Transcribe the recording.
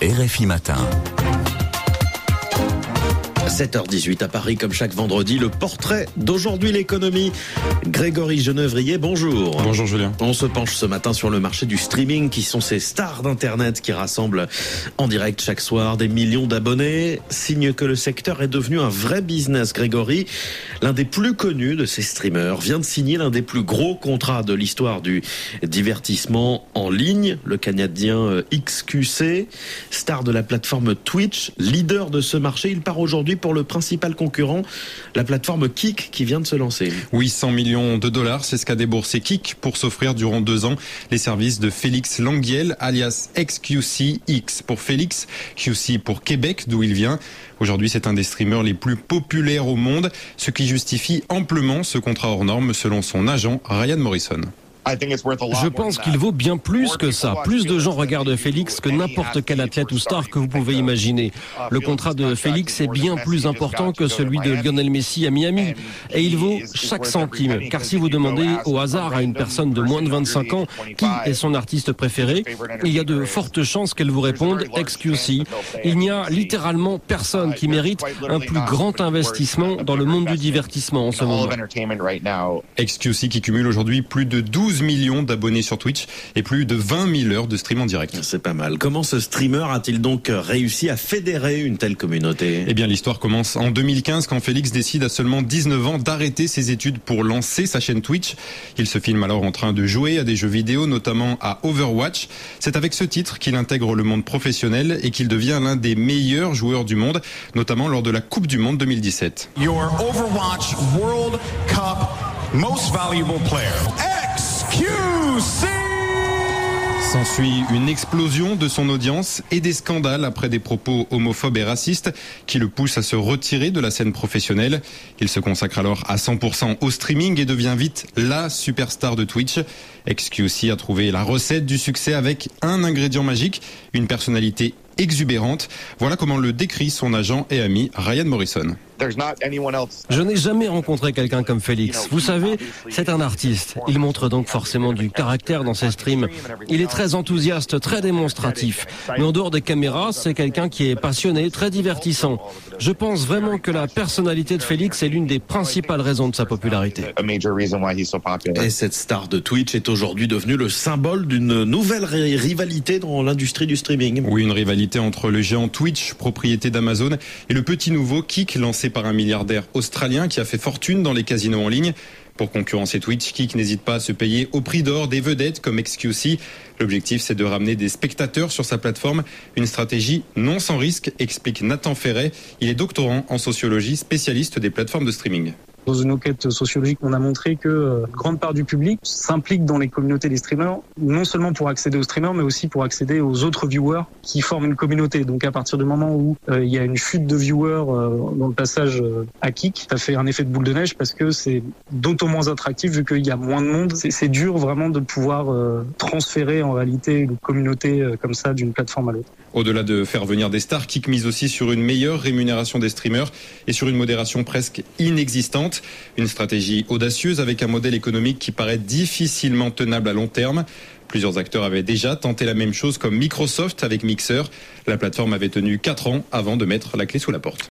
RFI Matin. 7h18 à Paris, comme chaque vendredi, le portrait d'aujourd'hui l'économie. Grégory Genevrier, bonjour. Bonjour Julien. On se penche ce matin sur le marché du streaming, qui sont ces stars d'Internet qui rassemblent en direct chaque soir des millions d'abonnés. Signe que le secteur est devenu un vrai business, Grégory. L'un des plus connus de ces streamers vient de signer l'un des plus gros contrats de l'histoire du divertissement en ligne, le Canadien euh, XQC, star de la plateforme Twitch, leader de ce marché. Il part aujourd'hui pour le principal concurrent, la plateforme Kik qui vient de se lancer. Oui, 100 millions de dollars, c'est ce qu'a déboursé Kik pour s'offrir durant deux ans les services de Félix Languiel, alias XQCX pour Félix, QC pour Québec, d'où il vient. Aujourd'hui, c'est un des streamers les plus populaires au monde, ce qui justifie amplement ce contrat hors norme selon son agent Ryan Morrison. Je pense qu'il vaut bien plus que ça. Plus de gens regardent Félix que n'importe quel athlète ou star que vous pouvez imaginer. Le contrat de Félix est bien plus important que celui de Lionel Messi à Miami. Et il vaut chaque centime. Car si vous demandez au hasard à une personne de moins de 25 ans qui est son artiste préféré, il y a de fortes chances qu'elle vous réponde XQC. Il n'y a littéralement personne qui mérite un plus grand investissement dans le monde du divertissement en ce moment. XQC qui cumule aujourd'hui plus de 12 millions d'abonnés sur Twitch et plus de 20 000 heures de stream en direct. C'est pas mal. Comment ce streamer a-t-il donc réussi à fédérer une telle communauté? Eh bien, l'histoire commence en 2015 quand Félix décide à seulement 19 ans d'arrêter ses études pour lancer sa chaîne Twitch. Il se filme alors en train de jouer à des jeux vidéo, notamment à Overwatch. C'est avec ce titre qu'il intègre le monde professionnel et qu'il devient l'un des meilleurs joueurs du monde, notamment lors de la Coupe du Monde 2017. Your Overwatch World Cup Most Valuable Player. XQC! S'ensuit une explosion de son audience et des scandales après des propos homophobes et racistes qui le poussent à se retirer de la scène professionnelle. Il se consacre alors à 100% au streaming et devient vite la superstar de Twitch. XQC a trouvé la recette du succès avec un ingrédient magique, une personnalité exubérante. Voilà comment le décrit son agent et ami Ryan Morrison. Je n'ai jamais rencontré quelqu'un comme Félix. Vous savez, c'est un artiste. Il montre donc forcément du caractère dans ses streams. Il est très enthousiaste, très démonstratif. Mais en dehors des caméras, c'est quelqu'un qui est passionné, très divertissant. Je pense vraiment que la personnalité de Félix est l'une des principales raisons de sa popularité. Et cette star de Twitch est aujourd'hui devenue le symbole d'une nouvelle rivalité dans l'industrie du streaming. Oui, une rivalité entre le géant Twitch, propriété d'Amazon, et le petit nouveau Kik lancé par un milliardaire australien qui a fait fortune dans les casinos en ligne. Pour concurrencer Twitch, Kik n'hésite pas à se payer au prix d'or des vedettes comme XQC. L'objectif, c'est de ramener des spectateurs sur sa plateforme. Une stratégie non sans risque, explique Nathan Ferret. Il est doctorant en sociologie, spécialiste des plateformes de streaming. Dans une enquête sociologique, on a montré que euh, grande part du public s'implique dans les communautés des streamers, non seulement pour accéder aux streamers, mais aussi pour accéder aux autres viewers qui forment une communauté. Donc à partir du moment où euh, il y a une chute de viewers euh, dans le passage à Kik, ça fait un effet de boule de neige parce que c'est d'autant moins attractif vu qu'il y a moins de monde. C'est dur vraiment de pouvoir transférer en réalité une communauté comme ça d'une plateforme à l'autre. Au-delà de faire venir des stars, Kik mise aussi sur une meilleure rémunération des streamers et sur une modération presque inexistante. Une stratégie audacieuse avec un modèle économique qui paraît difficilement tenable à long terme. Plusieurs acteurs avaient déjà tenté la même chose comme Microsoft avec Mixer. La plateforme avait tenu 4 ans avant de mettre la clé sous la porte.